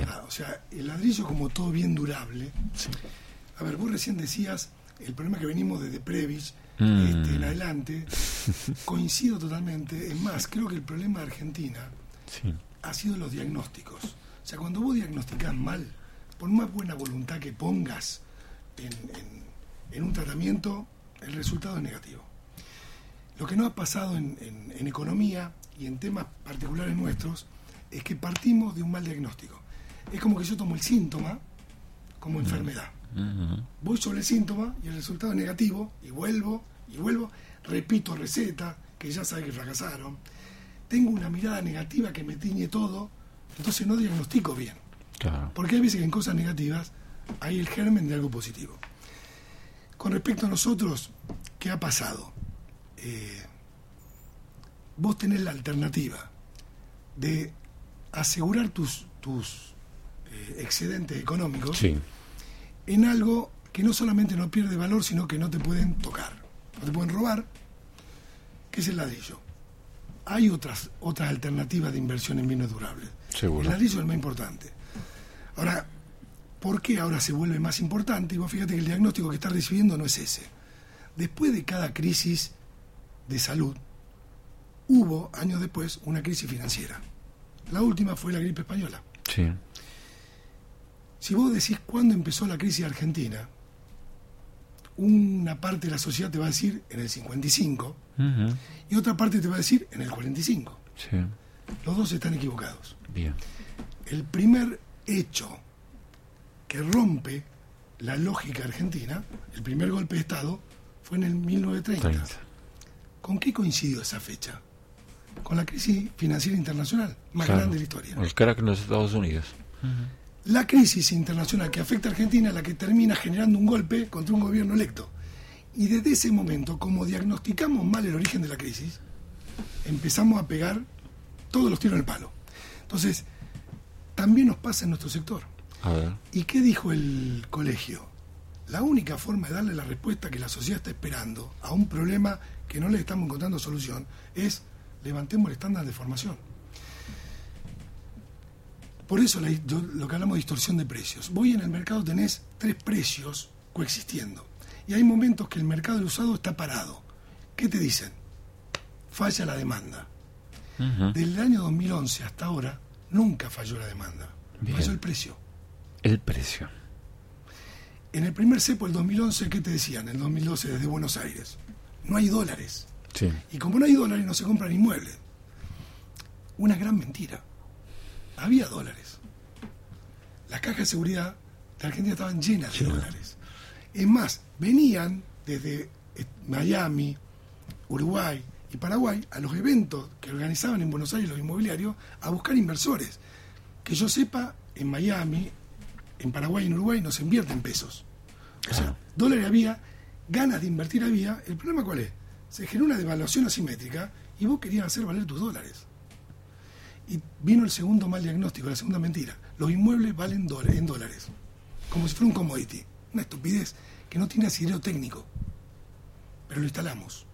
verdad. O sea, el ladrillo como todo bien durable. A ver, vos recién decías el problema que venimos desde Previs Mm. este, en adelante. Coincido totalmente. Es más, creo que el problema de Argentina Sí. ha sido los diagnósticos. O sea, cuando vos diagnosticás mal, por más buena voluntad que pongas en, en- en un tratamiento, el resultado es negativo. Lo que no ha pasado en, en- en economía y en temas particulares nuestros es que partimos de un mal diagnóstico. Es como que yo tomo el síntoma como enfermedad. Ujú. Voy sobre el síntoma y el resultado es negativo y vuelvo y vuelvo, repito receta que ya sabe que fracasaron. Tengo una mirada negativa que me tiñe todo, entonces no diagnostico bien. Claro. Porque hay veces que en cosas negativas hay el germen de algo positivo. Con respecto a nosotros, ¿qué ha pasado? Eh, vos tenés la alternativa de asegurar tus, tus eh, excedentes económicos Sí. en algo que no solamente no pierde valor, sino que no te pueden tocar, no te pueden robar, que es el ladrillo. Hay otras, otras alternativas de inversión en bienes durables. Seguro. El ladrillo es el más importante. Ahora, ¿por qué ahora se vuelve más importante? Y vos fíjate que el diagnóstico que estás recibiendo no es ese. Después de cada crisis de salud, hubo, años después, una crisis financiera. La última fue la gripe española. Sí. Si vos decís cuándo empezó la crisis argentina, una parte de la sociedad te va a decir en el 55 Ujú. y otra parte te va a decir en el 45. Sí. Los dos están equivocados. Bien. El primer hecho que rompe la lógica argentina, el primer golpe de Estado, fue en el 1930. 30. ¿Con qué coincidió esa fecha? Con la crisis financiera internacional más Claro. grande de la historia. Los crack en los Estados Unidos. La crisis internacional que afecta a Argentina es la que termina generando un golpe contra un gobierno electo. Y desde ese momento, como diagnosticamos mal el origen de la crisis, empezamos a pegar todos los tiros en el palo. Entonces, también nos pasa en nuestro sector. A ver. ¿Y qué dijo el colegio? La única forma de darle la respuesta que la sociedad está esperando a un problema que no le estamos encontrando solución es levantemos el estándar de formación. Por eso la- lo que hablamos de distorsión de precios. Voy en el mercado, tenés tres precios coexistiendo. Y hay momentos que el mercado del usado está parado. ¿Qué te dicen? Falla la demanda. Ujú. Desde el año 2011 hasta ahora, nunca falló la demanda. Bien. Falló el precio. El precio. En el primer cepo del 2011, ¿qué te decían? En el 2012 desde Buenos Aires. No hay dólares. Sí. Y como no hay dólares, no se compran inmuebles. Una gran mentira. Había dólares. Las cajas de seguridad de Argentina estaban llenas de dólares. Es más, venían desde eh, Miami, Uruguay y Paraguay a los eventos que organizaban en Buenos Aires los inmobiliarios a buscar inversores. Que yo sepa, en Miami, en Paraguay y en Uruguay no se invierte en pesos. O sea, Claro. dólares había, ganas de invertir había. ¿El problema cuál es? Se generó una devaluación asimétrica y vos querías hacer valer tus dólares. Y vino el segundo mal diagnóstico, la segunda mentira. Los inmuebles valen dólares, en dólares, como si fuera un commodity. Una estupidez que no tiene asidero técnico. Pero lo instalamos.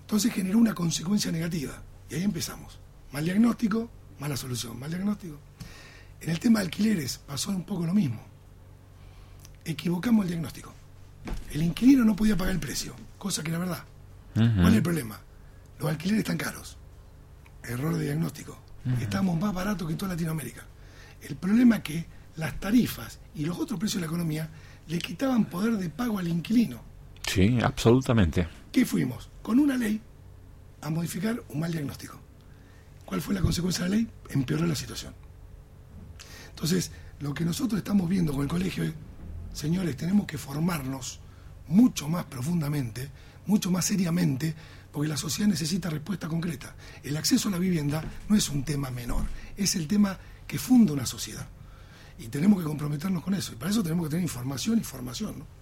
Entonces generó una consecuencia negativa. Y ahí empezamos. Mal diagnóstico, mala solución. Mal diagnóstico. En el tema de alquileres pasó un poco lo mismo. Equivocamos el diagnóstico. El inquilino no podía pagar el precio, cosa que era verdad. ¿Cuál es el problema? Los alquileres están caros. Error de diagnóstico. Estamos más baratos que toda Latinoamérica. El problema es que las tarifas y los otros precios de la economía le quitaban poder de pago al inquilino. Sí, absolutamente. ¿Qué fuimos? Con una ley a modificar un mal diagnóstico. ¿Cuál fue la consecuencia de la ley? Empeoró la situación. Entonces, lo que nosotros estamos viendo con el colegio es, señores, tenemos que formarnos mucho más profundamente, mucho más seriamente, porque la sociedad necesita respuesta concreta. El acceso a la vivienda no es un tema menor, es el tema que funda una sociedad. Y tenemos que comprometernos con eso. Y para eso tenemos que tener información y formación. ¿no?